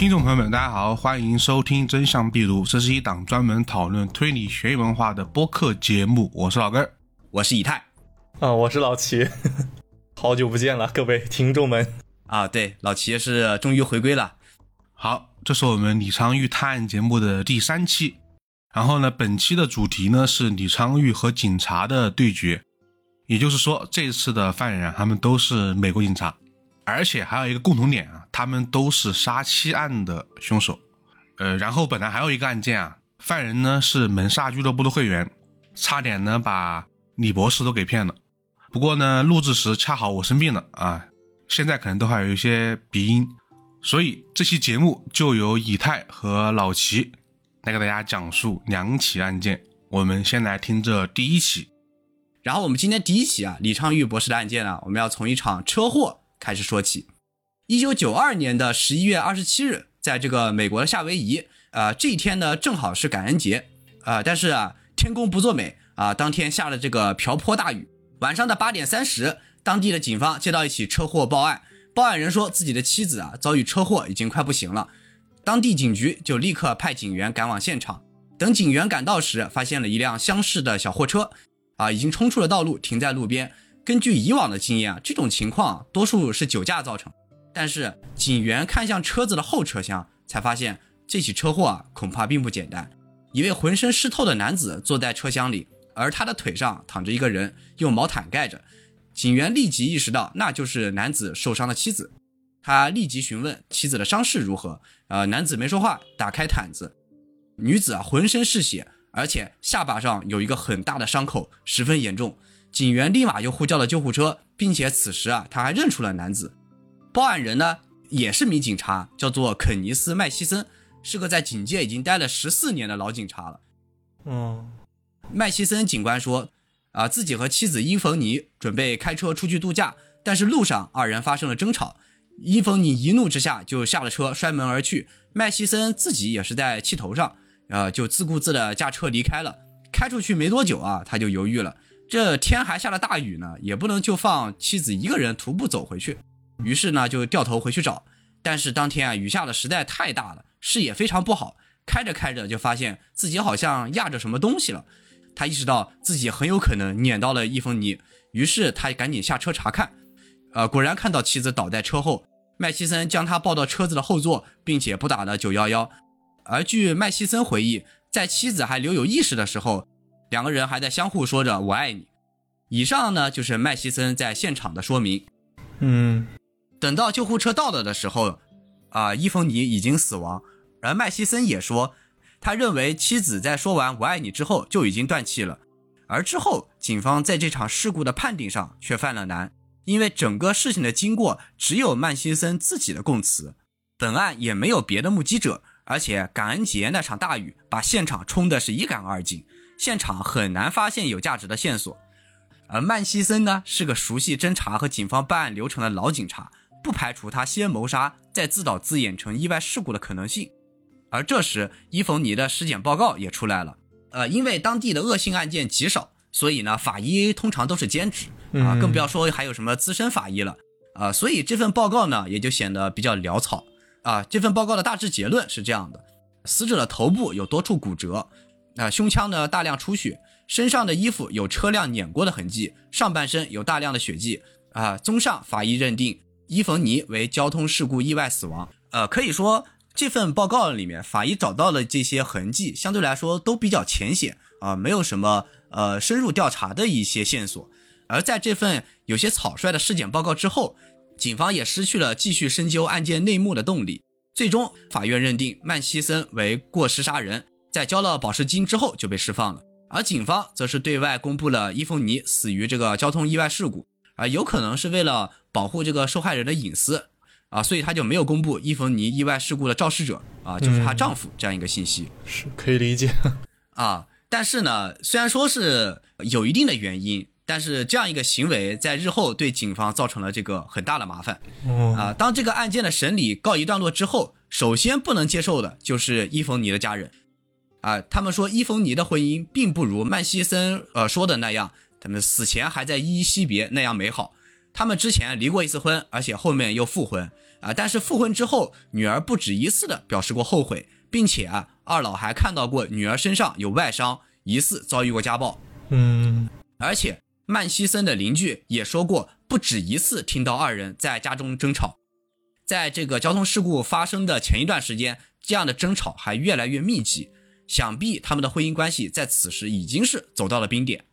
听众朋友们，大家好，欢迎收听《真相必读》，这是一档专门讨论推理悬疑文化的播客节目。我是老根儿，我是以太啊，我是老齐，好久不见了，各位听众们啊，对，老齐是终于回归了。好，这是我们李昌钰探案节目的第三期。然后呢，本期的主题呢是李昌钰和警察的对决，也就是说，这次的犯人他们都是美国警察。而且还有一个共同点啊，他们都是杀妻案的凶手。呃，然后本来还有一个案件啊，犯人呢是门萨俱乐部的会员，差点呢把李博士都给骗了。不过呢，录制时恰好我生病了啊，现在可能都还有一些鼻音，所以这期节目就由以太和老齐来给大家讲述两起案件。我们先来听这第一起，然后我们今天第一起啊，李昌钰博士的案件呢，我们要从一场车祸。开始说起，一九九二年的十一月二十七日，在这个美国的夏威夷，呃，这一天呢正好是感恩节，呃，但是啊，天公不作美啊，当天下了这个瓢泼大雨。晚上的八点三十，当地的警方接到一起车祸报案，报案人说自己的妻子啊遭遇车祸，已经快不行了。当地警局就立刻派警员赶往现场。等警员赶到时，发现了一辆厢式的小货车，啊，已经冲出了道路，停在路边。根据以往的经验啊，这种情况多数是酒驾造成。但是警员看向车子的后车厢，才发现这起车祸啊恐怕并不简单。一位浑身湿透的男子坐在车厢里，而他的腿上躺着一个人，用毛毯盖着。警员立即意识到那就是男子受伤的妻子，他立即询问妻子的伤势如何。呃，男子没说话，打开毯子，女子啊浑身是血，而且下巴上有一个很大的伤口，十分严重。警员立马就呼叫了救护车，并且此时啊，他还认出了男子。报案人呢，也是名警察，叫做肯尼斯·麦西森，是个在警界已经待了十四年的老警察了。嗯，麦西森警官说，啊，自己和妻子伊冯尼准备开车出去度假，但是路上二人发生了争吵，伊冯尼一怒之下就下了车，摔门而去。麦西森自己也是在气头上，呃，就自顾自的驾车离开了。开出去没多久啊，他就犹豫了。这天还下了大雨呢，也不能就放妻子一个人徒步走回去，于是呢就掉头回去找。但是当天啊雨下的实在太大了，视野非常不好，开着开着就发现自己好像压着什么东西了。他意识到自己很有可能碾到了伊冯尼，于是他赶紧下车查看。呃，果然看到妻子倒在车后，麦西森将他抱到车子的后座，并且拨打了九幺幺。而据麦西森回忆，在妻子还留有意识的时候。两个人还在相互说着“我爱你”。以上呢就是麦西森在现场的说明。嗯，等到救护车到了的时候，啊，伊芙妮已经死亡。而麦西森也说，他认为妻子在说完“我爱你”之后就已经断气了。而之后，警方在这场事故的判定上却犯了难，因为整个事情的经过只有曼西森自己的供词，本案也没有别的目击者，而且感恩节那场大雨把现场冲的是一干二净。现场很难发现有价值的线索，而曼西森呢是个熟悉侦查和警方办案流程的老警察，不排除他先谋杀再自导自演成意外事故的可能性。而这时伊冯尼的尸检报告也出来了，呃，因为当地的恶性案件极少，所以呢法医通常都是兼职啊，更不要说还有什么资深法医了啊，所以这份报告呢也就显得比较潦草啊。这份报告的大致结论是这样的：死者的头部有多处骨折。啊，胸腔呢大量出血，身上的衣服有车辆碾过的痕迹，上半身有大量的血迹。啊，综上，法医认定伊冯尼为交通事故意外死亡。呃，可以说这份报告里面，法医找到了这些痕迹，相对来说都比较浅显啊，没有什么呃深入调查的一些线索。而在这份有些草率的尸检报告之后，警方也失去了继续深究案件内幕的动力。最终，法院认定曼西森为过失杀人。在交了保释金之后就被释放了，而警方则是对外公布了伊冯尼死于这个交通意外事故，啊，有可能是为了保护这个受害人的隐私，啊，所以他就没有公布伊冯尼意外事故的肇事者，啊，就是她丈夫这样一个信息，是可以理解，啊，但是呢，虽然说是有一定的原因，但是这样一个行为在日后对警方造成了这个很大的麻烦，啊，当这个案件的审理告一段落之后，首先不能接受的就是伊冯尼的家人。啊，他们说伊冯尼的婚姻并不如曼西森呃说的那样，他们死前还在依依惜别那样美好。他们之前离过一次婚，而且后面又复婚。啊，但是复婚之后，女儿不止一次的表示过后悔，并且啊，二老还看到过女儿身上有外伤，疑似遭遇过家暴。嗯，而且曼西森的邻居也说过，不止一次听到二人在家中争吵。在这个交通事故发生的前一段时间，这样的争吵还越来越密集，想必他们的婚姻关系在此时已经是走到了冰点。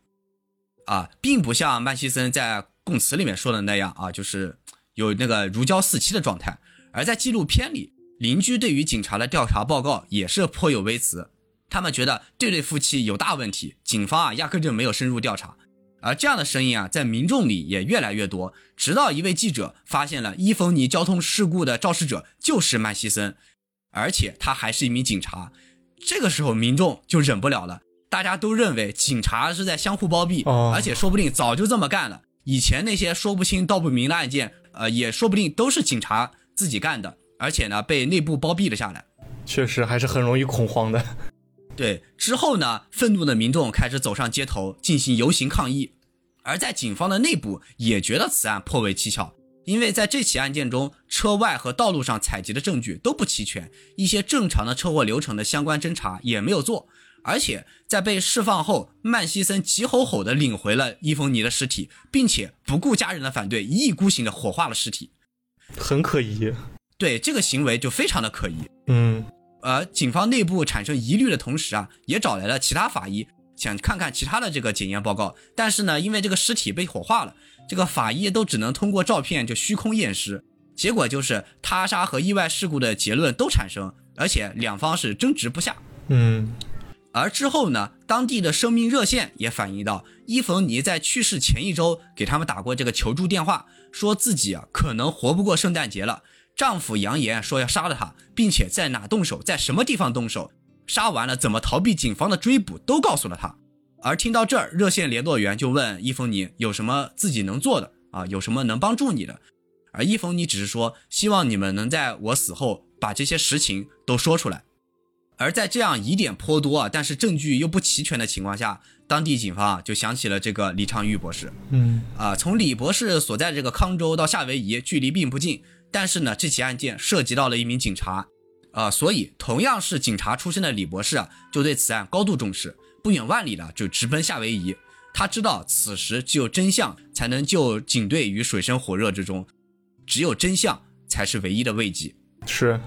啊，并不像曼西森在供词里面说的那样啊，就是有那个如胶似漆的状态。而在纪录片里，邻居对于警察的调查报告也是颇有微词，他们觉得这对夫妻有大问题，警方啊压根就没有深入调查。而这样的声音啊，在民众里也越来越多，直到一位记者发现了伊冯尼交通事故的肇事者就是曼西森，而且他还是一名警察。这个时候，民众就忍不了了。大家都认为警察是在相互包庇，哦而且说不定早就这么干了。以前那些说不清道不明的案件，呃，也说不定都是警察自己干的，而且呢被内部包庇了下来。确实还是很容易恐慌的。对，之后呢，愤怒的民众开始走上街头进行游行抗议，而在警方的内部也觉得此案颇为蹊跷，因为在这起案件中，车外和道路上采集的证据都不齐全，一些正常的车祸流程的相关侦查也没有做，而且在被释放后，曼西森急吼吼地领回了伊冯尼的尸体，并且不顾家人的反对，一意孤行地火化了尸体。很可疑。对这个行为就非常的可疑。嗯，而警方内部产生疑虑的同时啊，也找来了其他法医，想看看其他的这个检验报告。但是呢，因为这个尸体被火化了，这个法医都只能通过照片就虚空验尸，结果就是他杀和意外事故的结论都产生，而且两方是争执不下。嗯，而之后呢，当地的生命热线也反映到，伊冯尼在去世前一周给他们打过这个求助电话，说自己啊可能活不过圣诞节了。丈夫扬言说要杀了她，并且在哪动手，在什么地方动手，杀完了怎么逃避警方的追捕，都告诉了她。而听到这儿，热线联络员就问伊冯尼有什么自己能做的啊，有什么能帮助你的。而伊冯尼只是说，希望你们能在我死后把这些实情都说出来。而在这样疑点颇多啊，但是证据又不齐全的情况下，当地警方啊就想起了这个李昌钰博士。嗯，啊，从李博士所在这个康州到夏威夷，距离并不近，但是呢，这起案件涉及到了一名警察，啊，所以同样是警察出身的李博士啊，就对此案高度重视，不远万里的就直奔夏威夷。他知道此时只有真相才能救警队于水深火热之中，只有真相才是唯一的慰藉。是，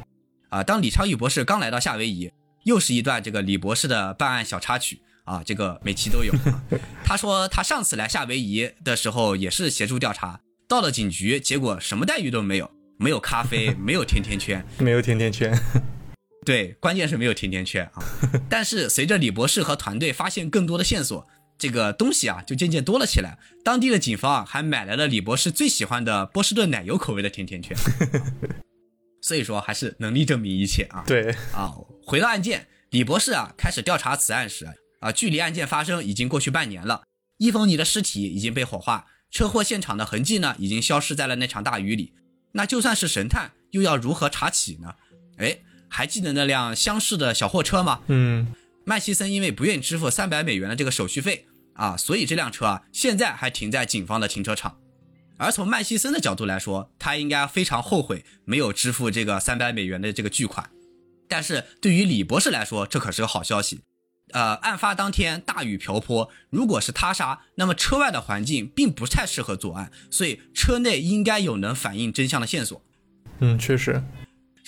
啊，当李昌钰博士刚来到夏威夷，又是一段这个李博士的办案小插曲啊，这个每期都有。啊 他说他上次来夏威夷的时候也是协助调查，到了警局，结果什么待遇都没有，没有咖啡，没有甜甜圈，没有甜甜圈。对，关键是没有甜甜圈啊。但是随着李博士和团队发现更多的线索，这个东西啊就渐渐多了起来。当地的警方啊还买来了李博士最喜欢的波士顿奶油口味的甜甜圈。所以说还是能力证明一切啊。对，啊，回到案件，李博士啊开始调查此案时啊，距离案件发生已经过去半年了。伊冯尼的尸体已经被火化，车祸现场的痕迹呢已经消失在了那场大雨里。那就算是神探，又要如何查起呢？哎，还记得那辆厢式的小货车吗？嗯，麦西森因为不愿意支付三百美元的这个手续费啊，所以这辆车啊现在还停在警方的停车场。而从麦西森的角度来说，他应该非常后悔没有支付这个三百美元的这个巨款。但是对于李博士来说，这可是个好消息。呃，案发当天大雨瓢泼，如果是他杀，那么车外的环境并不太适合作案，所以车内应该有能反映真相的线索。嗯，确实，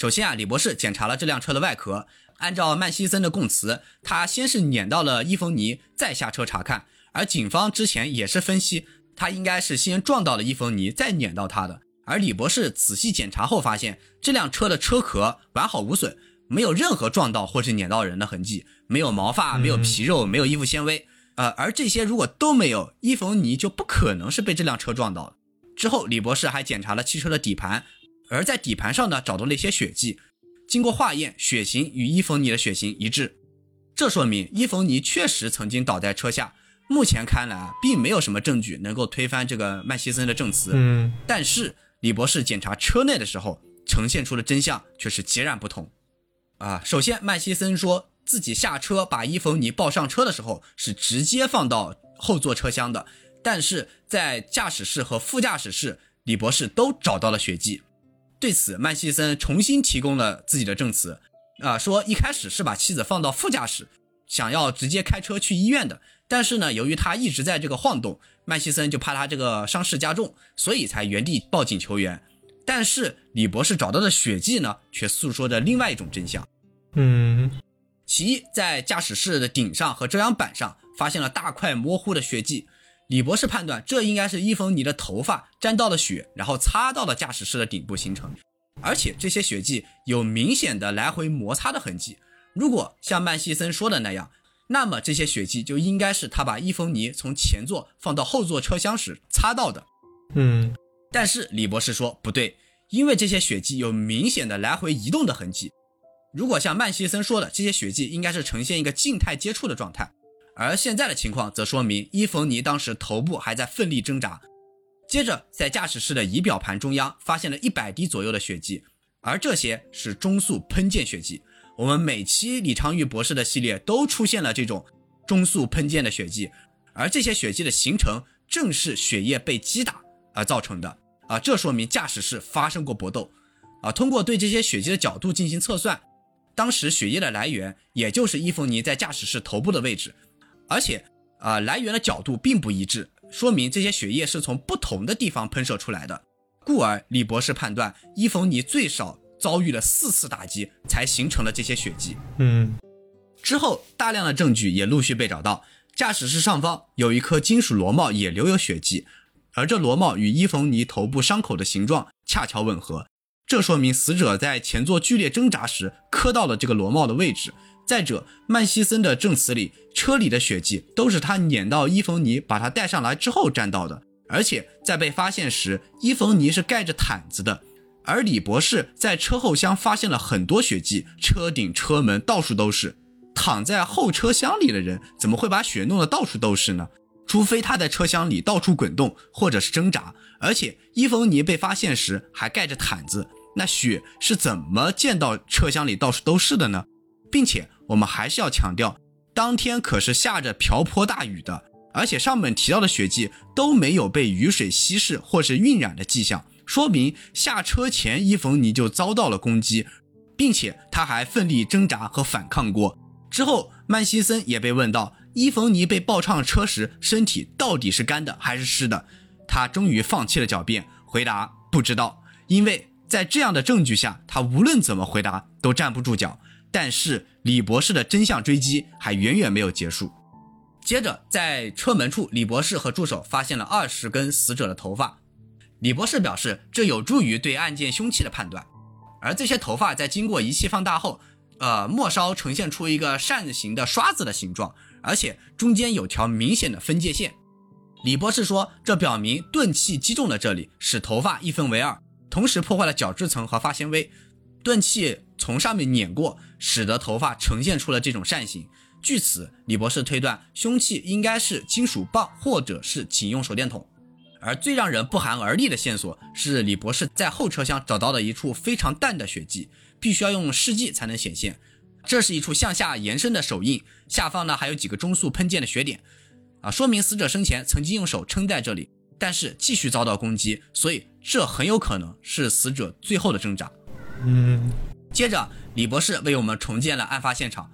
首先啊，李博士检查了这辆车的外壳，按照曼西森的供词，他先是碾到了伊冯尼，再下车查看。而警方之前也是分析，他应该是先撞到了伊冯尼，再碾到他的。而李博士仔细检查后发现，这辆车的车壳完好无损，没有任何撞到或是碾到人的痕迹，没有毛发，没有皮肉，没有衣服纤维。呃，而这些如果都没有，伊冯尼就不可能是被这辆车撞到的。之后，李博士还检查了汽车的底盘，而在底盘上呢，找到了一些血迹，经过化验，血型与伊冯尼的血型一致，这说明伊冯尼确实曾经倒在车下。目前看来啊，并没有什么证据能够推翻这个麦西森的证词。嗯，但是李博士检查车内的时候，呈现出的真相却是截然不同。啊，首先麦西森说自己下车把伊冯尼抱上车的时候是直接放到后座车厢的，但是在驾驶室和副驾驶室，李博士都找到了血迹。对此，曼西森重新提供了自己的证词，啊，说一开始是把妻子放到副驾驶，想要直接开车去医院的，但是呢，由于他一直在这个晃动，曼西森就怕他这个伤势加重，所以才原地报警求援。但是李博士找到的血迹呢，却诉说着另外一种真相。嗯，其一，在驾驶室的顶上和遮阳板上发现了大块模糊的血迹。李博士判断，这应该是伊冯尼的头发沾到了血，然后擦到了驾驶室的顶部形成，而且这些血迹有明显的来回摩擦的痕迹。如果像曼西森说的那样，那么这些血迹就应该是他把伊冯尼从前座放到后座车厢时擦到的。嗯，但是李博士说不对，因为这些血迹有明显的来回移动的痕迹。如果像曼西森说的，这些血迹应该是呈现一个静态接触的状态。而现在的情况则说明伊冯尼当时头部还在奋力挣扎。接着，在驾驶室的仪表盘中央发现了一百滴左右的血迹，而这些是中速喷溅血迹。我们每期李昌钰博士的系列都出现了这种中速喷溅的血迹，而这些血迹的形成正是血液被击打而造成的。啊，这说明驾驶室发生过搏斗。啊，通过对这些血迹的角度进行测算，当时血液的来源也就是伊冯尼在驾驶室头部的位置。而且，啊，来源的角度并不一致，说明这些血液是从不同的地方喷射出来的。故而，李博士判断伊冯尼最少遭遇了四次打击，才形成了这些血迹。嗯，之后，大量的证据也陆续被找到，驾驶室上方有一颗金属螺帽也留有血迹，而这螺帽与伊冯尼头部伤口的形状恰巧吻合，这说明死者在前座剧烈挣扎时磕到了这个螺帽的位置。再者，曼西森的证词里，车里的血迹都是他撵到伊冯尼，把他带上来之后沾到的。而且在被发现时，伊冯尼是盖着毯子的，而李博士在车后箱发现了很多血迹，车顶、车门到处都是。躺在后车厢里的人怎么会把血弄得到处都是呢？除非他在车厢里到处滚动，或者是挣扎。而且伊冯尼被发现时还盖着毯子，那血是怎么溅到车厢里到处都是的呢？并且我们还是要强调，当天可是下着瓢泼大雨的，而且上面提到的血迹都没有被雨水稀释或是晕染的迹象，说明下车前伊冯尼就遭到了攻击，并且他还奋力挣扎和反抗过。之后，曼西森也被问到，伊冯尼被爆唱车时身体到底是干的还是湿的？他终于放弃了狡辩，回答不知道，因为在这样的证据下，他无论怎么回答都站不住脚。但是李博士的真相追击还远远没有结束。接着，在车门处，李博士和助手发现了二十根死者的头发。李博士表示，这有助于对案件凶器的判断。而这些头发在经过仪器放大后，呃，末梢呈现出一个扇形的刷子的形状，而且中间有条明显的分界线。李博士说，这表明钝器击中了这里，使头发一分为二，同时破坏了角质层和发纤维。钝器从上面碾过，使得头发呈现出了这种扇形。据此，李博士推断凶器应该是金属棒或者是警用手电筒。而最让人不寒而栗的线索是，李博士在后车厢找到了一处非常淡的血迹，必须要用试剂才能显现。这是一处向下延伸的手印，下方呢还有几个中速喷溅的血点，啊，说明死者生前曾经用手撑在这里，但是继续遭到攻击，所以这很有可能是死者最后的挣扎。嗯，接着，李博士为我们重建了案发现场。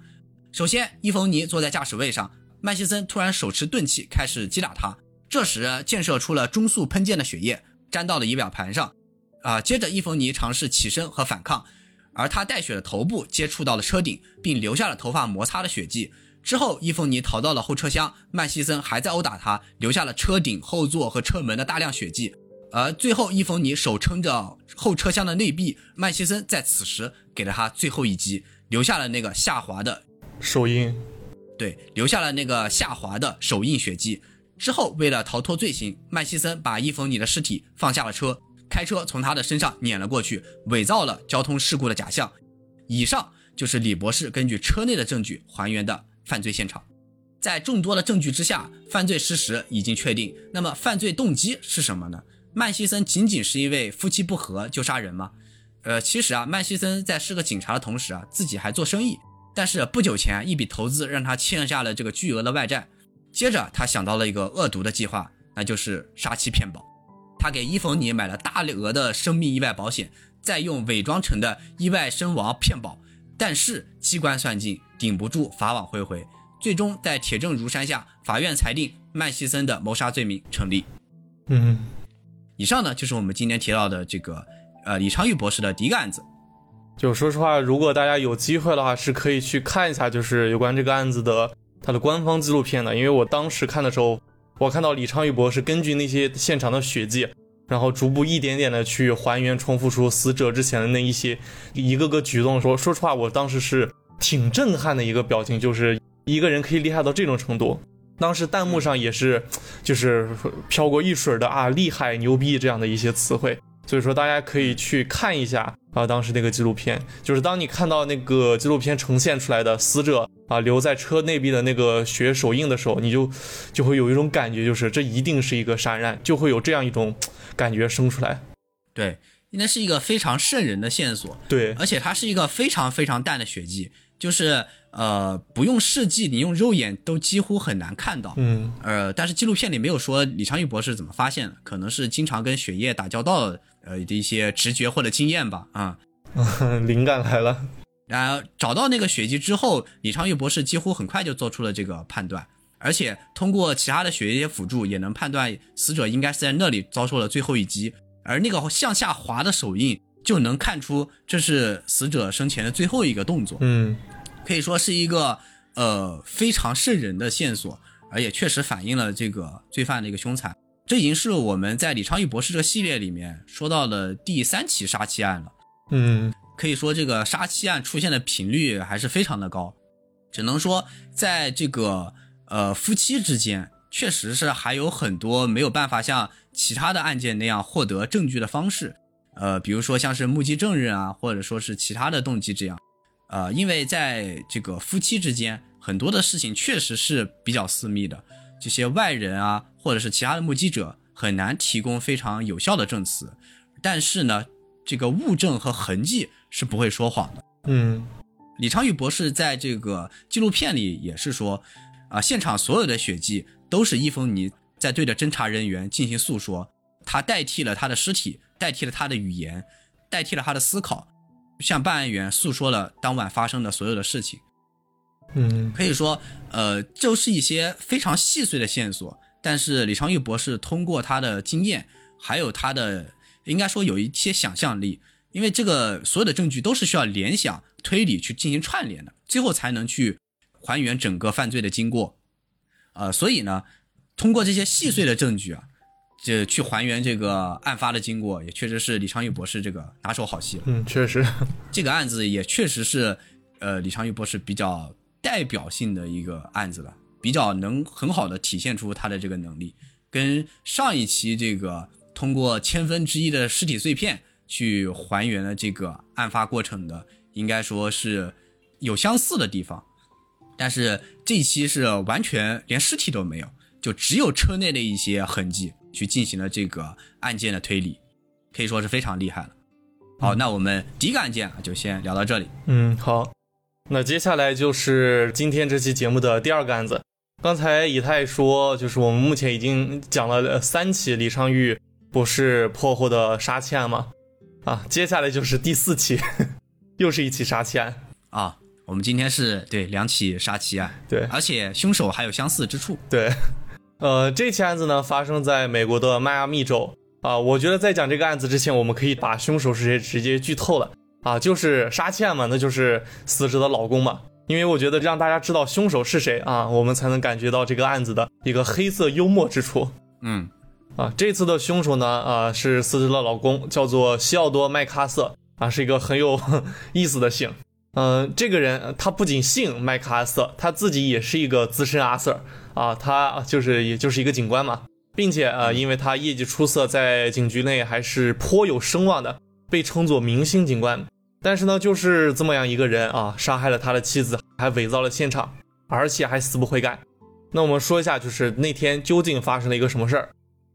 首先，伊冯尼坐在驾驶位上，曼西森突然手持钝器开始击打他，这时溅射出了中速喷溅的血液，沾到了仪表盘上。啊，接着伊冯尼尝试起身和反抗，而他带血的头部接触到了车顶，并留下了头发摩擦的血迹。之后，伊冯尼逃到了后车厢，曼西森还在殴打他，留下了车顶、后座和车门的大量血迹。而最后，伊冯尼手撑着后车厢的内壁，曼西森在此时给了他最后一击，留下了那个下滑的手印，对，留下了那个下滑的手印血迹。之后，为了逃脱罪行，麦西森把伊冯尼的尸体放下了车，开车从他的身上碾了过去，伪造了交通事故的假象。以上就是李博士根据车内的证据还原的犯罪现场。在众多的证据之下，犯罪事实已经确定。那么，犯罪动机是什么呢？曼西森仅仅是因为夫妻不和就杀人吗？呃，其实啊，曼西森在是个警察的同时啊，自己还做生意。但是不久前一笔投资让他欠下了这个巨额的外债。接着他想到了一个恶毒的计划，那就是杀妻骗保。他给伊冯尼买了大额的生命意外保险，再用伪装成的意外身亡骗保，但是机关算尽，顶不住法网恢恢，最终在铁证如山下，法院裁定曼西森的谋杀罪名成立。嗯，以上呢就是我们今天提到的这个呃李昌钰博士的第一个案子。就说实话，如果大家有机会的话，是可以去看一下，就是有关这个案子的它的官方纪录片的。因为我当时看的时候，我看到李昌钰博士根据那些现场的血迹，然后逐步一点点的去还原、重复出死者之前的那一些一个个举动的时候，说实话，我当时是挺震撼的一个表情，就是一个人可以厉害到这种程度。当时弹幕上也是，就是飘过一水的啊，厉害、牛逼这样的一些词汇。所以说，大家可以去看一下啊，当时那个纪录片，就是当你看到那个纪录片呈现出来的死者啊留在车内壁的那个血手印的时候，你就就会有一种感觉，就是这一定是一个杀人案，就会有这样一种感觉生出来。对，应该是一个非常瘆人的线索，对，而且它是一个非常非常淡的血迹，就是呃不用试剂，你用肉眼都几乎很难看到。嗯，呃，但是纪录片里没有说李昌钰博士怎么发现的，可能是经常跟血液打交道。呃的一些直觉或者经验吧，啊，灵感来了。然后找到那个血迹之后，李昌钰博士几乎很快就做出了这个判断，而且通过其他的血液辅助，也能判断死者应该是在那里遭受了最后一击。而那个向下滑的手印，就能看出这是死者生前的最后一个动作。嗯，可以说是一个呃非常瘆人的线索，而也确实反映了这个罪犯的一个凶残。这已经是我们在李昌钰博士这个系列里面说到的第三起杀妻案了。嗯，可以说这个杀妻案出现的频率还是非常的高。只能说，在这个呃夫妻之间，确实是还有很多没有办法像其他的案件那样获得证据的方式。呃，比如说像是目击证人啊，或者说是其他的动机这样。呃，因为在这个夫妻之间，很多的事情确实是比较私密的。这些外人啊，或者是其他的目击者，很难提供非常有效的证词。但是呢，这个物证和痕迹是不会说谎的。嗯，李昌钰博士在这个纪录片里也是说，啊，现场所有的血迹都是伊峰尼在对着侦查人员进行诉说，他代替了他的尸体，代替了他的语言，代替了他的思考，向办案员诉说了当晚发生的所有的事情。嗯，可以说，呃，就是一些非常细碎的线索，但是李昌钰博士通过他的经验，还有他的应该说有一些想象力，因为这个所有的证据都是需要联想、推理去进行串联的，最后才能去还原整个犯罪的经过，呃，所以呢，通过这些细碎的证据啊，这去还原这个案发的经过，也确实是李昌钰博士这个拿手好戏了。嗯，确实，这个案子也确实是，呃，李昌钰博士比较。代表性的一个案子了，比较能很好的体现出他的这个能力，跟上一期这个通过千分之一的尸体碎片去还原了这个案发过程的，应该说是有相似的地方，但是这一期是完全连尸体都没有，就只有车内的一些痕迹去进行了这个案件的推理，可以说是非常厉害了。好，那我们第一个案件就先聊到这里。嗯，好。那接下来就是今天这期节目的第二个案子。刚才以太说，就是我们目前已经讲了三起李昌钰博士破获的杀妻案嘛？啊，接下来就是第四起，又是一起杀妻案啊。我们今天是对两起杀妻案，对，而且凶手还有相似之处。对，呃，这起案子呢发生在美国的迈阿密州啊。我觉得在讲这个案子之前，我们可以把凶手是谁直接剧透了。啊，就是杀妻案嘛，那就是死者的老公嘛。因为我觉得让大家知道凶手是谁啊，我们才能感觉到这个案子的一个黑色幽默之处。嗯，啊，这次的凶手呢，啊，是死者的老公，叫做西奥多·麦克阿瑟啊，是一个很有 意思的姓。嗯，这个人他不仅姓麦克阿瑟，他自己也是一个资深阿 Sir 啊，他就是也就是一个警官嘛，并且啊，因为他业绩出色，在警局内还是颇有声望的。被称作明星警官，但是呢，就是这么样一个人啊，杀害了他的妻子，还伪造了现场，而且还死不悔改。那我们说一下，就是那天究竟发生了一个什么事儿？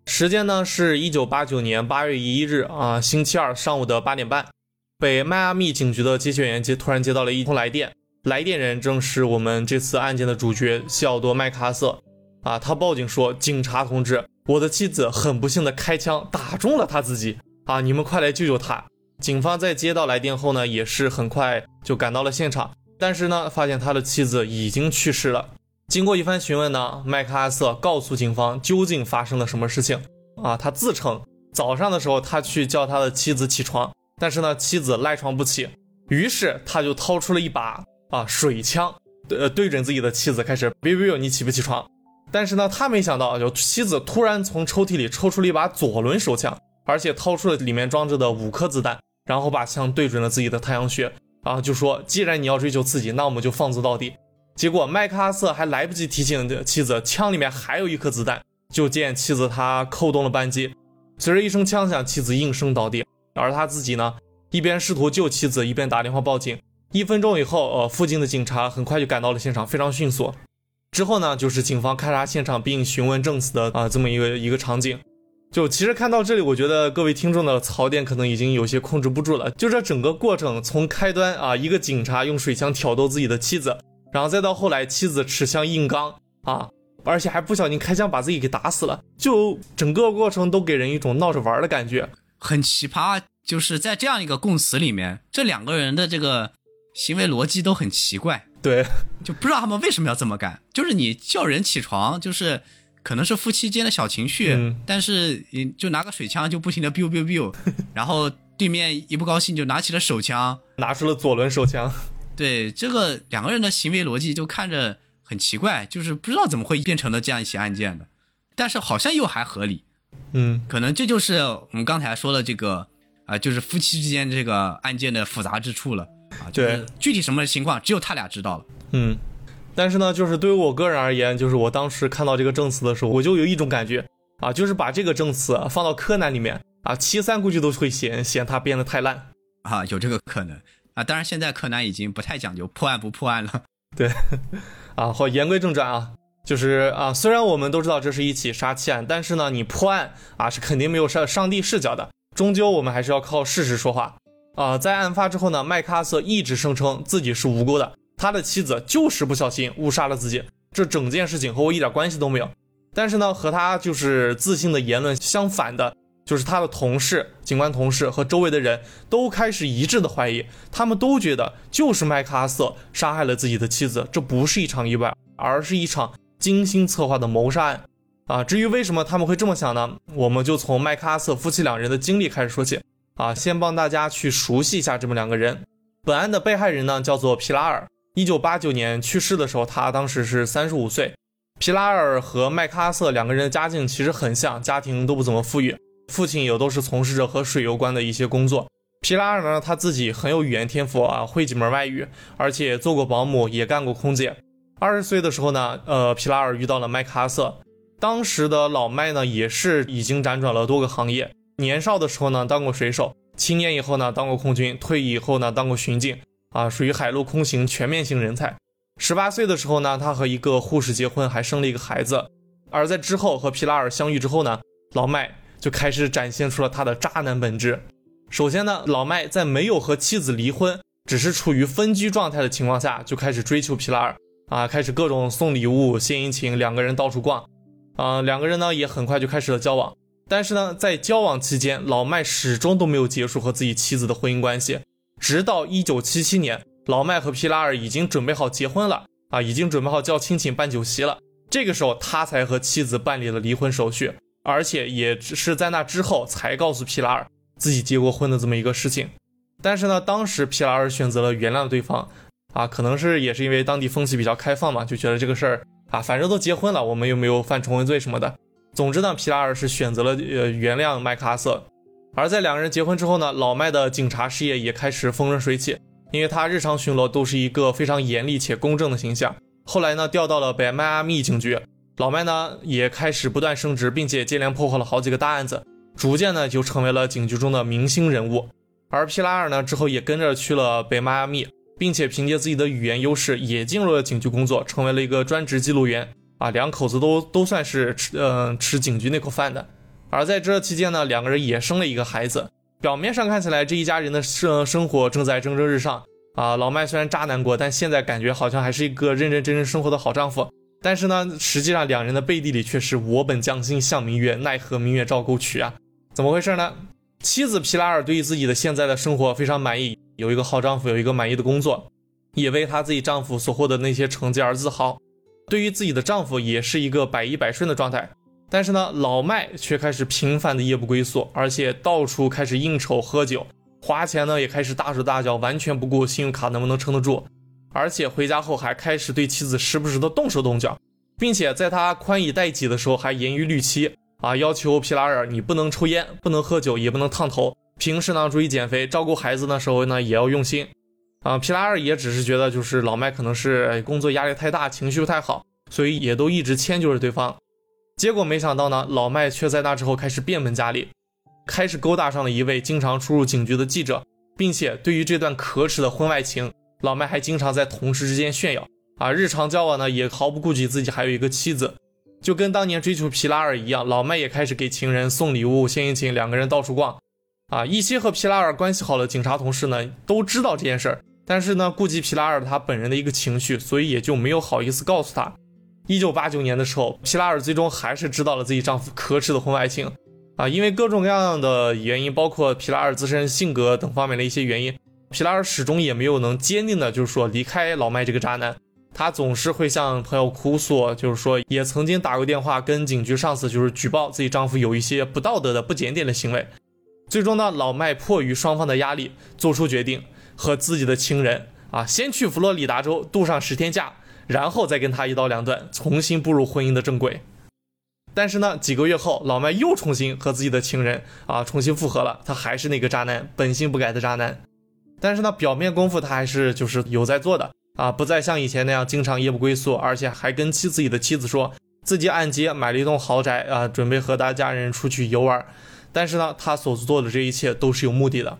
时间呢是一九八九年八月一日啊，星期二上午的八点半，北迈阿密警局的接线员接突然接到了一通来电，来电人正是我们这次案件的主角西奥多·麦克阿瑟啊，他报警说，警察同志，我的妻子很不幸的开枪打中了他自己。啊！你们快来救救他！警方在接到来电后呢，也是很快就赶到了现场，但是呢，发现他的妻子已经去世了。经过一番询问呢，麦克阿瑟告诉警方究竟发生了什么事情啊？他自称早上的时候他去叫他的妻子起床，但是呢，妻子赖床不起，于是他就掏出了一把啊水枪，呃，对准自己的妻子开始别别别，你起不起床？但是呢，他没想到，就妻子突然从抽屉里抽出了一把左轮手枪，而且掏出了里面装着的五颗子弹，然后把枪对准了自己的太阳穴，啊，就说既然你要追求刺激，那我们就放肆到底。结果麦克阿瑟还来不及提醒妻子，枪里面还有一颗子弹。就见妻子他扣动了扳机，随着一声枪响，妻子应声倒地。而他自己呢，一边试图救妻子，一边打电话报警。一分钟以后，呃，附近的警察很快就赶到了现场，非常迅速。之后呢，就是警方勘察现场并询问证词的啊这么一个一个场景。就其实看到这里，我觉得各位听众的槽点可能已经有些控制不住了。就这整个过程，从开端啊，一个警察用水枪挑逗自己的妻子。然后再到后来，妻子持枪硬刚啊，而且还不小心开枪把自己给打死了，就整个过程都给人一种闹着玩的感觉，很奇葩。就是在这样一个供词里面，这两个人的这个行为逻辑都很奇怪，对，就不知道他们为什么要这么干。就是你叫人起床，就是可能是夫妻间的小情绪，但是你就拿个水枪就不停的 biu biu biu，然后对面一不高兴就拿起了手枪，拿出了左轮手枪。对这个两个人的行为逻辑就看着很奇怪，就是不知道怎么会变成了这样一起案件的，但是好像又还合理，嗯，可能这就是我们刚才说的这个啊，就是夫妻之间这个案件的复杂之处了啊。对，具体什么情况只有他俩知道了。嗯，但是呢，就是对于我个人而言，就是我当时看到这个证词的时候，我就有一种感觉啊，就是把这个证词放到柯南里面啊，七三估计都会嫌嫌他编的太烂啊，有这个可能。啊，当然，现在柯南已经不太讲究破案不破案了。对，啊，好，言归正传啊，就是啊，虽然我们都知道这是一起杀妻案，但是呢，你破案啊是肯定没有上上帝视角的，终究我们还是要靠事实说话啊。在案发之后呢，麦克阿瑟一直声称自己是无辜的，他的妻子就是不小心误杀了自己，这整件事情和我一点关系都没有。但是呢，和他就是自信的言论相反的。就是他的同事、警官同事和周围的人都开始一致的怀疑，他们都觉得就是麦克阿瑟杀害了自己的妻子，这不是一场意外，而是一场精心策划的谋杀案。啊，至于为什么他们会这么想呢？我们就从麦克阿瑟夫妻两人的经历开始说起。啊，先帮大家去熟悉一下这么两个人。本案的被害人呢，叫做皮拉尔，一九八九年去世的时候，他当时是三十五岁。皮拉尔和麦克阿瑟两个人的家境其实很像，家庭都不怎么富裕。父亲也都是从事着和水有关的一些工作。皮拉尔呢，他自己很有语言天赋啊，会几门外语，而且做过保姆，也干过空姐。二十岁的时候呢，呃，皮拉尔遇到了麦克阿瑟。当时的老麦呢，也是已经辗转了多个行业。年少的时候呢，当过水手；青年以后呢，当过空军；退役以后呢，当过巡警，啊，属于海陆空行全面型人才。十八岁的时候呢，他和一个护士结婚，还生了一个孩子。而在之后和皮拉尔相遇之后呢，老麦。就开始展现出了他的渣男本质。首先呢，老麦在没有和妻子离婚，只是处于分居状态的情况下，就开始追求皮拉尔啊，开始各种送礼物、献殷勤，两个人到处逛啊，两个人呢也很快就开始了交往。但是呢，在交往期间，老麦始终都没有结束和自己妻子的婚姻关系，直到一九七七年，老麦和皮拉尔已经准备好结婚了啊，已经准备好叫亲戚办酒席了，这个时候他才和妻子办理了离婚手续。而且也只是在那之后才告诉皮拉尔自己结过婚的这么一个事情，但是呢，当时皮拉尔选择了原谅对方，啊，可能是也是因为当地风气比较开放嘛，就觉得这个事儿啊，反正都结婚了，我们又没有犯重婚罪什么的。总之呢，皮拉尔是选择了呃原谅麦克阿瑟。而在两个人结婚之后呢，老麦的警察事业也开始风生水起，因为他日常巡逻都是一个非常严厉且公正的形象。后来呢，调到了北迈阿密警局。老麦呢也开始不断升职，并且接连破获了好几个大案子，逐渐呢就成为了警局中的明星人物。而皮拉尔呢之后也跟着去了北迈阿密，并且凭借自己的语言优势也进入了警局工作，成为了一个专职记录员。啊，两口子都都算是吃嗯吃警局那口饭的。而在这期间呢，两个人也生了一个孩子。表面上看起来这一家人的生生活正在蒸蒸日上啊。老麦虽然渣男过，但现在感觉好像还是一个认认真真生活的好丈夫。但是呢，实际上两人的背地里却是我本将心向明月，奈何明月照沟渠啊？怎么回事呢？妻子皮拉尔对于自己的现在的生活非常满意，有一个好丈夫，有一个满意的工作，也为她自己丈夫所获得那些成绩而自豪。对于自己的丈夫，也是一个百依百顺的状态。但是呢，老麦却开始频繁的夜不归宿，而且到处开始应酬喝酒，花钱呢也开始大手大脚，完全不顾信用卡能不能撑得住。而且回家后还开始对妻子时不时的动手动脚，并且在他宽以待己的时候还严于律妻啊，要求皮拉尔你不能抽烟，不能喝酒，也不能烫头，平时呢注意减肥，照顾孩子的时候呢也要用心啊。皮拉尔也只是觉得就是老麦可能是工作压力太大，情绪不太好，所以也都一直迁就着对方。结果没想到呢，老麦却在那之后开始变本加厉，开始勾搭上了一位经常出入警局的记者，并且对于这段可耻的婚外情，老麦还经常在同事之间炫耀啊，日常交往呢也毫不顾及自己还有一个妻子，就跟当年追求皮拉尔一样，老麦也开始给情人送礼物献殷勤，两个人到处逛啊。一些和皮拉尔关系好的警察同事呢都知道这件事儿，但是呢顾及皮拉尔他本人的一个情绪，所以也就没有好意思告诉他。一九八九年的时候，皮拉尔最终还是知道了自己丈夫可耻的婚外情，啊，因为各种各样的原因，包括皮拉尔自身性格等方面的一些原因，皮拉尔始终也没有能坚定的，就是说离开老麦这个渣男。他总是会向朋友哭诉，就是说也曾经打过电话跟警局上司，就是举报自己丈夫有一些不道德的、不检点的行为。最终呢，老麦迫于双方的压力，做出决定和自己的情人啊，先去佛罗里达州度上十天假。然后再跟他一刀两断，重新步入婚姻的正轨。但是呢，几个月后，老麦又重新和自己的情人啊重新复合了。他还是那个渣男，本性不改的渣男。但是呢，表面功夫他还是就是有在做的啊，不再像以前那样经常夜不归宿，而且还跟妻自己的妻子说自己按揭买了一栋豪宅啊，准备和他家人出去游玩。但是呢，他所做的这一切都是有目的的。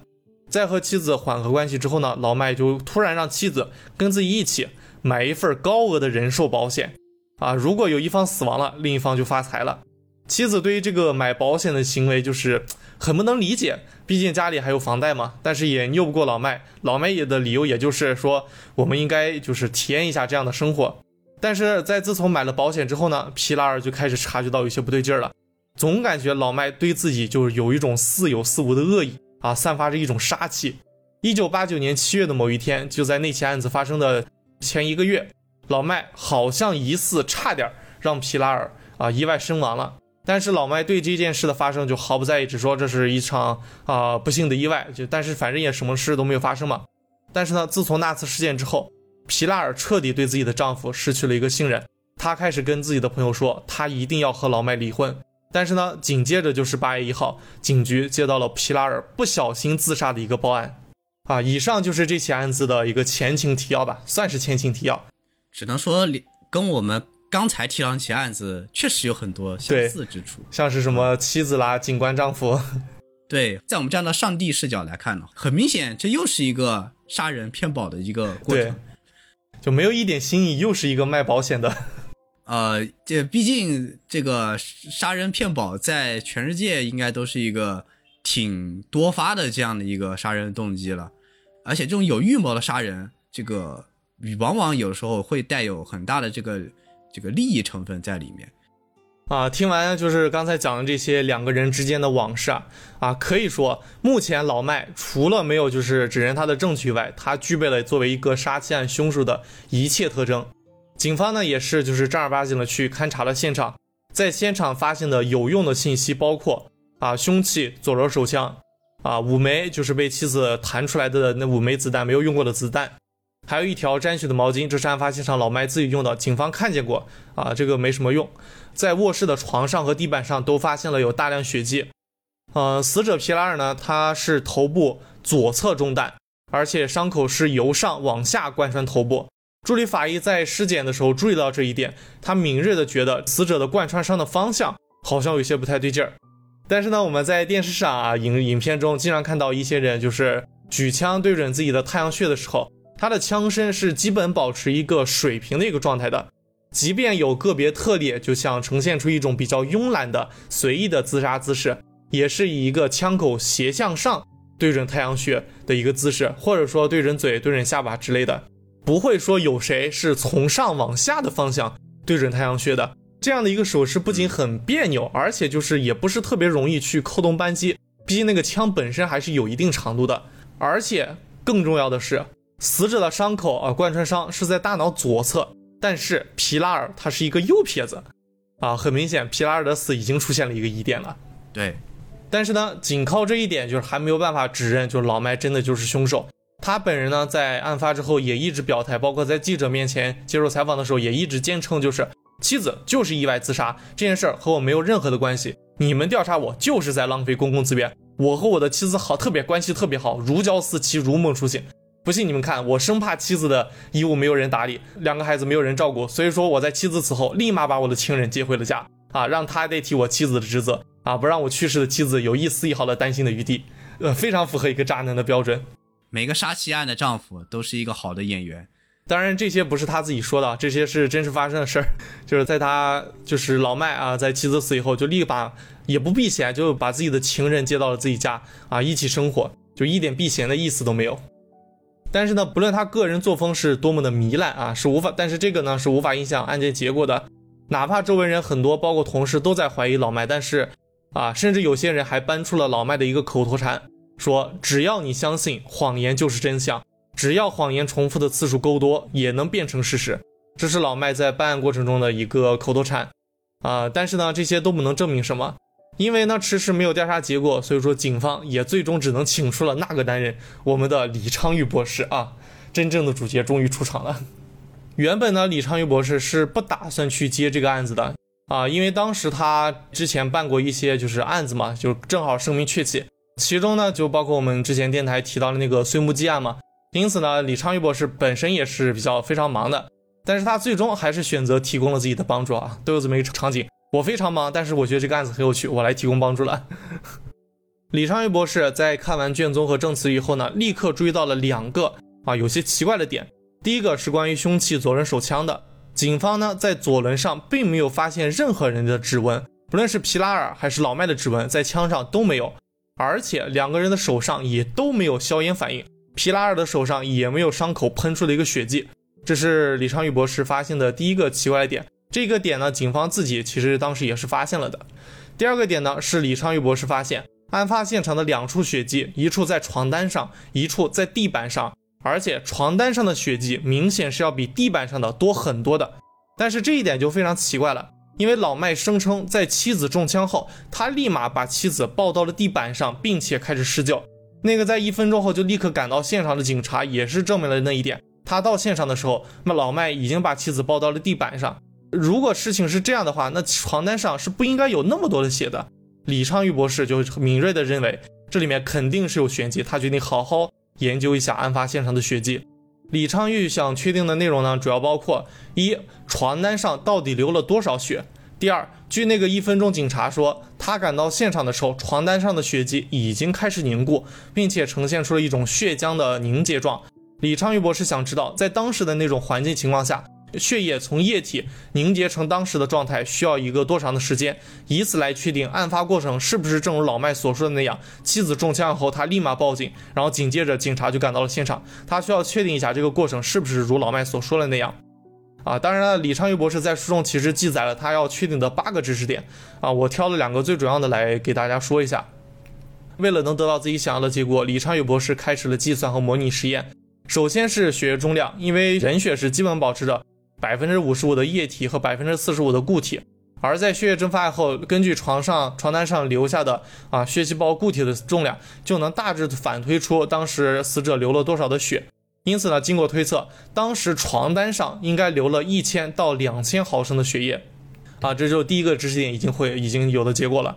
在和妻子缓和关系之后呢，老麦就突然让妻子跟自己一起。买一份高额的人寿保险，啊，如果有一方死亡了，另一方就发财了。妻子对于这个买保险的行为就是很不能理解，毕竟家里还有房贷嘛。但是也拗不过老麦，老麦也的理由也就是说，我们应该就是体验一下这样的生活。但是在自从买了保险之后呢，皮拉尔就开始察觉到有些不对劲儿了，总感觉老麦对自己就是有一种似有似无的恶意啊，散发着一种杀气。一九八九年七月的某一天，就在那起案子发生的。前一个月，老麦好像疑似差点让皮拉尔啊意外身亡了，但是老麦对这件事的发生就毫不在意，只说这是一场啊不幸的意外，就但是反正也什么事都没有发生嘛。但是呢，自从那次事件之后，皮拉尔彻底对自己的丈夫失去了一个信任，她开始跟自己的朋友说，她一定要和老麦离婚。但是呢，紧接着就是八月一号，警局接到了皮拉尔不小心自杀的一个报案。啊，以上就是这起案子的一个前情提要吧，算是前情提要。只能说，跟我们刚才提到那起案子确实有很多相似之处，像是什么妻子啦、警官丈夫。对，在我们这样的上帝视角来看呢，很明显，这又是一个杀人骗保的一个过程，就没有一点新意，又是一个卖保险的。呃，这毕竟这个杀人骗保在全世界应该都是一个。挺多发的这样的一个杀人动机了，而且这种有预谋的杀人，这个往往有时候会带有很大的这个这个利益成分在里面。啊，听完就是刚才讲的这些两个人之间的往事啊，啊，可以说目前老麦除了没有就是指认他的证据以外，他具备了作为一个杀妻案凶手的一切特征。警方呢也是就是正儿八经的去勘察了现场，在现场发现的有用的信息包括。啊，凶器左轮手枪，啊，五枚就是被妻子弹出来的那五枚子弹，没有用过的子弹，还有一条沾血的毛巾，这是案发现场老麦自己用的，警方看见过，啊，这个没什么用。在卧室的床上和地板上都发现了有大量血迹，呃，死者皮拉尔呢，他是头部左侧中弹，而且伤口是由上往下贯穿头部。助理法医在尸检的时候注意到这一点，他敏锐的觉得死者的贯穿伤的方向好像有些不太对劲儿。但是呢，我们在电视上啊影影片中经常看到一些人，就是举枪对准自己的太阳穴的时候，他的枪身是基本保持一个水平的一个状态的，即便有个别特例，就像呈现出一种比较慵懒的随意的自杀姿势，也是以一个枪口斜向上对准太阳穴的一个姿势，或者说对准嘴、对准下巴之类的，不会说有谁是从上往下的方向对准太阳穴的。这样的一个手势不仅很别扭，而且就是也不是特别容易去扣动扳机，毕竟那个枪本身还是有一定长度的，而且更重要的是，死者的伤口啊，贯穿伤是在大脑左侧，但是皮拉尔他是一个右撇子，啊，很明显皮拉尔的死已经出现了一个疑点了。对，但是呢，仅靠这一点就是还没有办法指认，就是老麦真的就是凶手。他本人呢，在案发之后也一直表态，包括在记者面前接受采访的时候，也一直坚称就是妻子就是意外自杀，这件事儿和我没有任何的关系。你们调查我就是在浪费公共资源。我和我的妻子好，特别关系特别好，如胶似漆，如梦初醒。不信你们看，我生怕妻子的衣物没有人打理，两个孩子没有人照顾，所以说我在妻子死后，立马把我的亲人接回了家啊，让他代替我妻子的职责啊，不让我去世的妻子有一丝一毫的担心的余地。呃，非常符合一个渣男的标准。每个杀妻案的丈夫都是一个好的演员。当然，这些不是他自己说的，这些是真实发生的事儿。就是在他就是老麦啊，在妻子死以后，就立马也不避嫌，就把自己的情人接到了自己家啊，一起生活，就一点避嫌的意思都没有。但是呢，不论他个人作风是多么的糜烂啊，是无法，但是这个呢是无法影响案件结果的。哪怕周围人很多，包括同事都在怀疑老麦，但是啊，甚至有些人还搬出了老麦的一个口头禅，说只要你相信谎言就是真相。只要谎言重复的次数够多，也能变成事实。这是老麦在办案过程中的一个口头禅啊。但是呢，这些都不能证明什么，因为呢迟迟没有调查结果，所以说警方也最终只能请出了那个男人，我们的李昌钰博士啊。真正的主角终于出场了。原本呢，李昌钰博士是不打算去接这个案子的啊，因为当时他之前办过一些就是案子嘛，就正好声名鹊起。其中呢，就包括我们之前电台提到的那个碎木机案嘛。因此呢，李昌钰博士本身也是比较非常忙的，但是他最终还是选择提供了自己的帮助啊，都有这么一个场景。我非常忙，但是我觉得这个案子很有趣，我来提供帮助了。李昌钰博士在看完卷宗和证词以后呢，立刻注意到了两个啊有些奇怪的点。第一个是关于凶器左轮手枪的，警方呢在左轮上并没有发现任何人的指纹，不论是皮拉尔还是老麦的指纹，在枪上都没有，而且两个人的手上也都没有硝烟反应。皮拉尔的手上也没有伤口喷出的一个血迹，这是李昌钰博士发现的第一个奇怪的点。这个点呢，警方自己其实当时也是发现了的。第二个点呢，是李昌钰博士发现案发现场的两处血迹，一处在床单上，一处在地板上，而且床单上的血迹明显是要比地板上的多很多的。但是这一点就非常奇怪了，因为老麦声称在妻子中枪后，他立马把妻子抱到了地板上，并且开始施救。那个在一分钟后就立刻赶到现场的警察也是证明了那一点。他到现场的时候，那老麦已经把妻子抱到了地板上。如果事情是这样的话，那床单上是不应该有那么多的血的。李昌钰博士就敏锐地认为这里面肯定是有玄机，他决定好好研究一下案发现场的血迹。李昌钰想确定的内容呢，主要包括一床单上到底流了多少血。第二，据那个一分钟警察说，他赶到现场的时候，床单上的血迹已经开始凝固，并且呈现出了一种血浆的凝结状。李昌钰博士想知道，在当时的那种环境情况下，血液从液体凝结成当时的状态需要一个多长的时间，以此来确定案发过程是不是正如老麦所说的那样，妻子中枪后他立马报警，然后紧接着警察就赶到了现场。他需要确定一下这个过程是不是如老麦所说的那样。啊，当然了，李昌钰博士在书中其实记载了他要确定的八个知识点啊，我挑了两个最主要的来给大家说一下。为了能得到自己想要的结果，李昌钰博士开始了计算和模拟实验。首先是血液中量，因为人血是基本保持着百分之五十五的液体和百分之四十五的固体，而在血液蒸发后，根据床上床单上留下的啊血细胞固体的重量，就能大致反推出当时死者流了多少的血。因此呢，经过推测，当时床单上应该流了一千到两千毫升的血液，啊，这就是第一个知识点已经会已经有的结果了。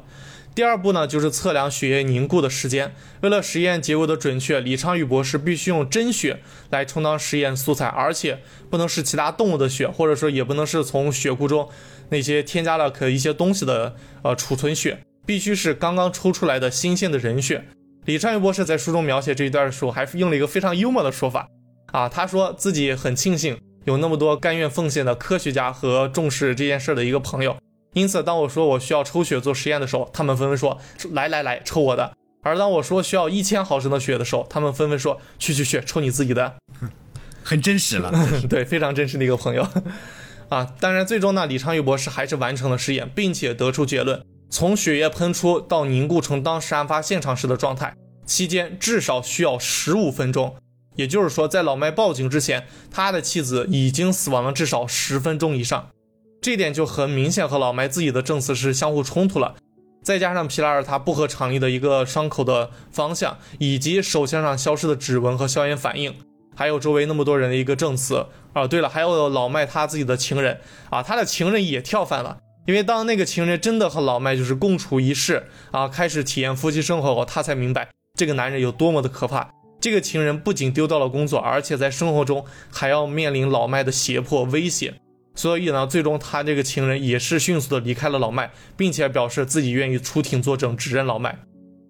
第二步呢，就是测量血液凝固的时间。为了实验结果的准确，李昌钰博士必须用真血来充当实验素材，而且不能是其他动物的血，或者说也不能是从血库中那些添加了可一些东西的呃储存血，必须是刚刚抽出来的新鲜的人血。李昌钰博士在书中描写这一段的时候，还用了一个非常幽默的说法。啊，他说自己很庆幸有那么多甘愿奉献的科学家和重视这件事的一个朋友，因此当我说我需要抽血做实验的时候，他们纷纷说来来来抽我的；而当我说需要一千毫升的血的时候，他们纷纷说去去去抽你自己的，很真实了，对，非常真实的一个朋友。啊，当然最终呢，李昌钰博士还是完成了实验，并且得出结论，从血液喷出到凝固成当时案发现场时的状态，期间至少需要十五分钟。也就是说，在老麦报警之前，他的妻子已经死亡了至少十分钟以上。这点就很明显和老麦自己的证词是相互冲突了。再加上皮拉尔他不合常理的一个伤口的方向，以及手枪上消失的指纹和硝烟反应，还有周围那么多人的一个证词啊。对了，还有老麦他自己的情人啊，他的情人也跳反了。因为当那个情人真的和老麦就是共处一室啊，开始体验夫妻生活后，他才明白这个男人有多么的可怕。这个情人不仅丢掉了工作，而且在生活中还要面临老麦的胁迫威胁。所以呢，最终他这个情人也是迅速的离开了老麦，并且表示自己愿意出庭作证，指认老麦。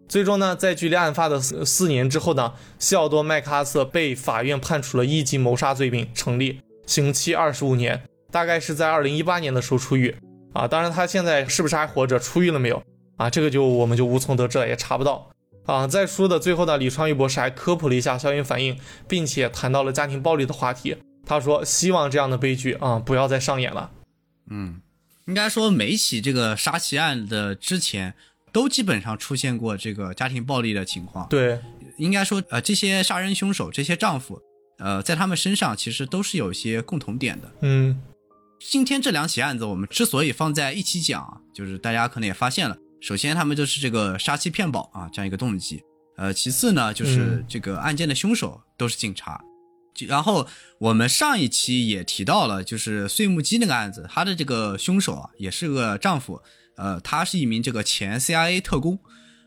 最终呢，在距离案发的四四年之后呢，西奥多·麦克阿瑟被法院判处了一级谋杀罪名成立，刑期二十五年，大概是在二零一八年的时候出狱。啊，当然他现在是不是还活着，出狱了没有？啊，这个就我们就无从得知了，也查不到。啊，在书的最后呢，李川玉博士还科普了一下硝烟反应，并且谈到了家庭暴力的话题。他说，希望这样的悲剧啊不要再上演了。嗯，应该说每起这个杀妻案的之前，都基本上出现过这个家庭暴力的情况。对，应该说，呃，这些杀人凶手，这些丈夫，呃，在他们身上其实都是有一些共同点的。嗯。今天这两起案子，我们之所以放在一起讲，就是大家可能也发现了，首先他们就是这个杀妻骗保啊这样一个动机，呃，其次呢就是这个案件的凶手都是警察，然后我们上一期也提到了，就是碎木机那个案子，他的这个凶手啊也是个丈夫，呃，他是一名这个前 CIA 特工，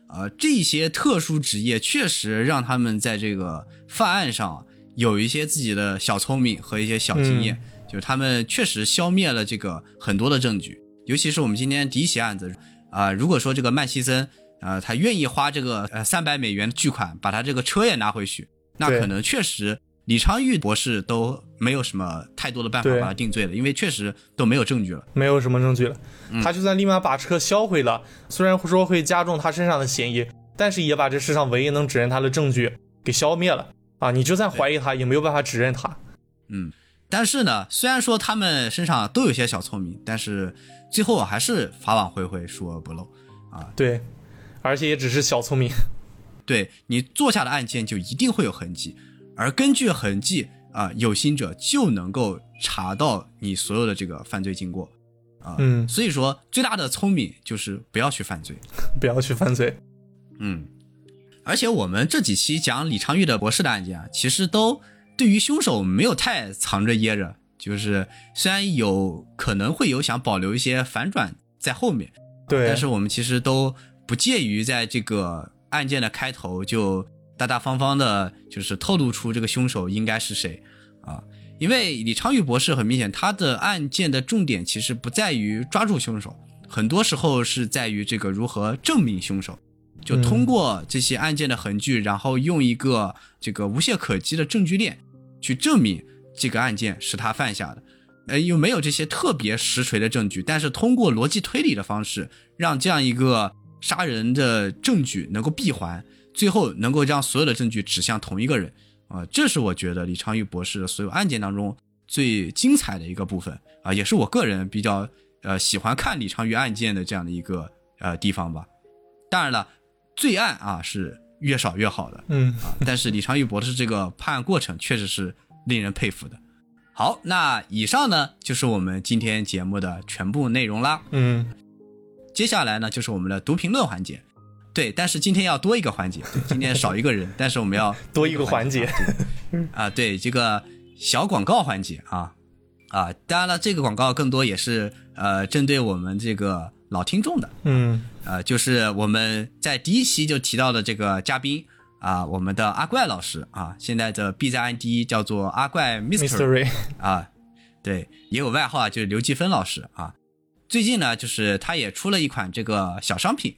呃，这些特殊职业确实让他们在这个犯案上有一些自己的小聪明和一些小经验。就是他们确实消灭了这个很多的证据，尤其是我们今天第一起案子啊，如果说这个曼西森啊，他愿意花这个呃三百美元的巨款把他这个车也拿回去，那可能确实李昌钰博士都没有什么太多的办法把他定罪了，因为确实都没有证据了，没有什么证据了。他就算立马把车销毁了，虽然说会加重他身上的嫌疑，但是也把这世上唯一能指认他的证据给消灭了啊！你就算怀疑他，也没有办法指认他。嗯。但是呢，虽然说他们身上都有些小聪明，但是最后还是法网恢恢，疏而不漏啊。对，而且也只是小聪明。对你做下的案件就一定会有痕迹，而根据痕迹啊，有心者就能够查到你所有的这个犯罪经过啊。嗯，所以说最大的聪明就是不要去犯罪，不要去犯罪。嗯，而且我们这几期讲李昌钰的博士的案件啊，其实都。对于凶手没有太藏着掖着，就是虽然有可能会有想保留一些反转在后面，对，但是我们其实都不介于在这个案件的开头就大大方方的，就是透露出这个凶手应该是谁啊？因为李昌钰博士很明显，他的案件的重点其实不在于抓住凶手，很多时候是在于这个如何证明凶手。就通过这些案件的痕迹，然后用一个这个无懈可击的证据链，去证明这个案件是他犯下的。呃，又没有这些特别实锤的证据，但是通过逻辑推理的方式，让这样一个杀人的证据能够闭环，最后能够将所有的证据指向同一个人。啊，这是我觉得李昌钰博士的所有案件当中最精彩的一个部分啊，也是我个人比较呃喜欢看李昌钰案件的这样的一个呃地方吧。当然了。罪案啊是越少越好的，嗯啊，但是李昌钰博士这个判案过程确实是令人佩服的。好，那以上呢就是我们今天节目的全部内容啦。嗯，接下来呢就是我们的读评论环节。对，但是今天要多一个环节，今天少一个人，但是我们要 多一个环节。啊，对这个小广告环节啊啊，当然了，这个广告更多也是呃针对我们这个。老听众的，嗯，呃，就是我们在第一期就提到的这个嘉宾啊，我们的阿怪老师啊，现在的 B 站 ID 叫做阿怪 Mystery 啊，对，也有外号啊，就是刘继芬老师啊。最近呢，就是他也出了一款这个小商品，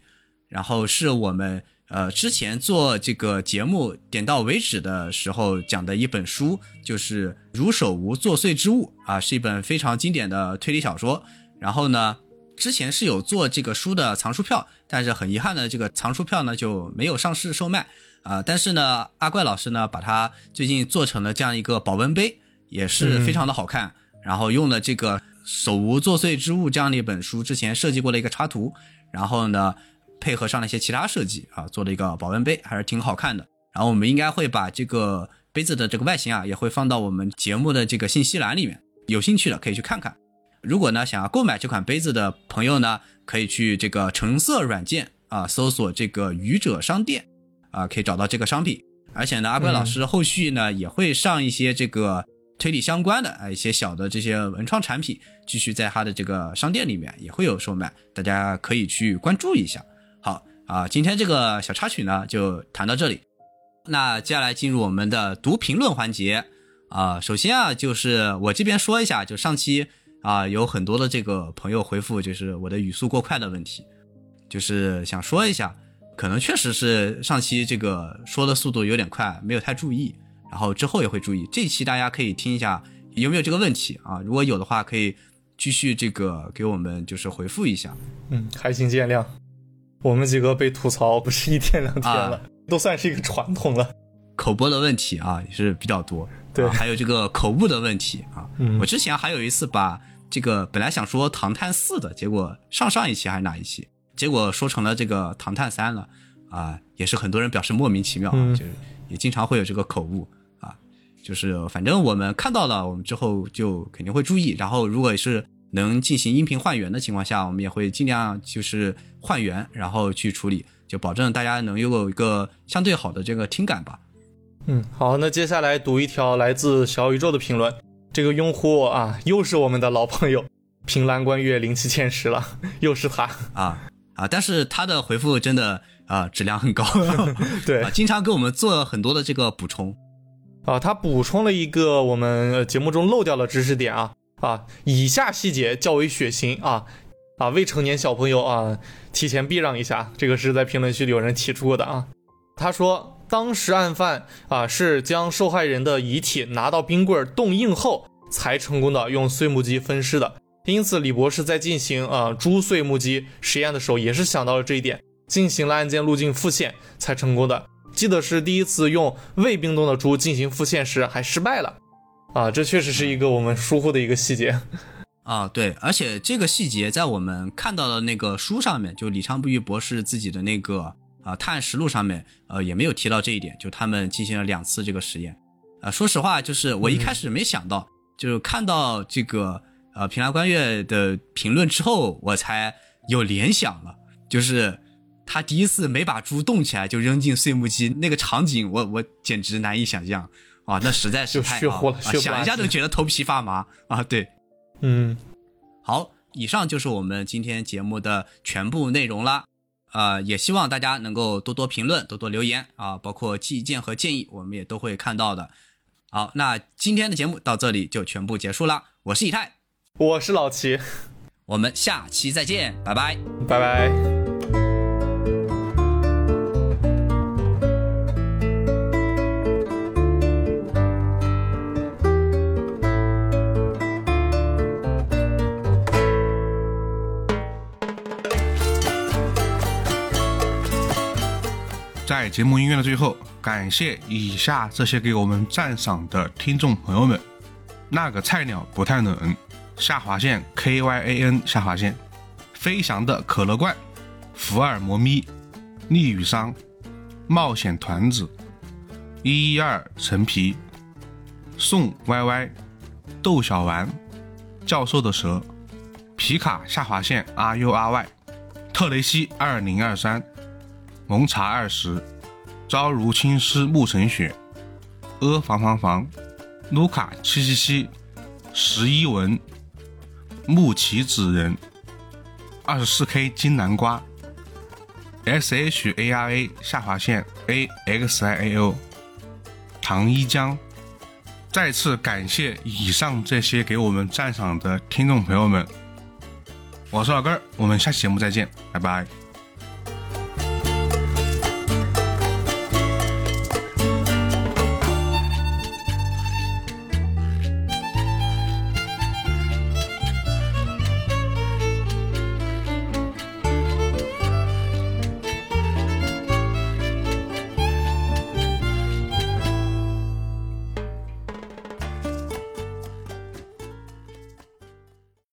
然后是我们呃之前做这个节目点到为止的时候讲的一本书，就是《如手无作祟之物》啊，是一本非常经典的推理小说。然后呢。之前是有做这个书的藏书票，但是很遗憾的，这个藏书票呢就没有上市售卖啊。但是呢，阿怪老师呢把它最近做成了这样一个保温杯，也是非常的好看。然后用了这个手无作祟之物》这样的一本书之前设计过的一个插图，然后呢配合上了一些其他设计啊，做了一个保温杯，还是挺好看的。然后我们应该会把这个杯子的这个外形啊，也会放到我们节目的这个信息栏里面，有兴趣的可以去看看。如果呢想要购买这款杯子的朋友呢，可以去这个橙色软件啊搜索这个愚者商店啊，可以找到这个商品。而且呢，阿怪老师后续呢也会上一些这个推理相关的啊一些小的这些文创产品，继续在他的这个商店里面也会有售卖，大家可以去关注一下。啊，今天这个小插曲呢就谈到这里。那接下来进入我们的读评论环节啊，首先啊就是我这边说一下，就上期啊有很多的这个朋友回复，就是我的语速过快的问题，就是想说一下，可能确实是上期这个说的速度有点快，没有太注意，然后之后也会注意。这期大家可以听一下有没有这个问题啊，如果有的话可以继续这个给我们就是回复一下。嗯，还请见谅。我们几个被吐槽不是一天两天了，都算是一个传统了。口播的问题啊也是比较多，对啊还有这个口误的问题啊。嗯我之前还有一次把这个本来想说《唐探四》的，结果上上一期还是哪一期，结果说成了这个《唐探三》了啊，也是很多人表示莫名其妙，就是也经常会有这个口误啊。就是反正我们看到了，我们之后就肯定会注意。然后如果是能进行音频换源的情况下，我们也会尽量就是换源，然后去处理，就保证大家能拥有一个相对好的这个听感吧。嗯，好，那接下来读一条来自小宇宙的评论。这个用户啊，又是我们的老朋友，凭栏观月灵气欠实了，又是他。啊啊！但是他的回复真的啊质量很高，对啊，经常给我们做很多的这个补充。啊，他补充了一个我们呃节目中漏掉的知识点啊啊，以下细节较为血腥啊啊，未成年小朋友啊，提前避让一下。这个是在评论区里有人提出过的啊。他说，当时案犯啊是将受害人的遗体拿到冰棍冻硬后，才成功的用碎木机分尸的。因此，李博士在进行啊猪碎木机实验的时候，也是想到了这一点，进行了案件路径复现，才成功的。记得是第一次用未冰冻的猪进行复现时还失败了，啊，这确实是一个我们疏忽的一个细节。啊，对，而且这个细节在我们看到的那个书上面，就李昌不遇博士自己的那个啊探案实录上面，呃，也没有提到这一点，就他们进行了两次这个实验。啊，说实话，就是我一开始没想到，就是看到这个呃平安观月的评论之后，我才有联想了，就是他第一次没把猪冻起来就扔进碎木机那个场景，我我简直难以想象啊，那实在是太啊啊血乎了想一下都觉得头皮发麻啊，对。嗯，好，以上就是我们今天节目的全部内容啦。呃，也希望大家能够多多评论、多多留言啊，包括意见和建议，我们也都会看到的。好，那今天的节目到这里就全部结束啦。我是以太，我是老齐，我们下期再见，拜拜。拜拜。在节目音乐的最后，感谢以下这些给我们赞赏的听众朋友们：那个菜鸟不太冷，下划线 K Y A N 下划线，飞翔的可乐罐，福尔摩咪，逆雨商，冒险团子，一一二陈皮，宋 Y Y，豆小丸，教授的蛇，皮卡下划线 R U R Y，特雷西二零二三。蒙查二十，朝如青丝暮成雪，阿房房房，卢卡七七七，十一文，木奇子人，二十四 K 金南瓜，S H A R A 下划线 A X I A O，唐一江。再次感谢以上这些给我们赞赏的听众朋友们，我是老根儿，我们下期节目再见，拜拜。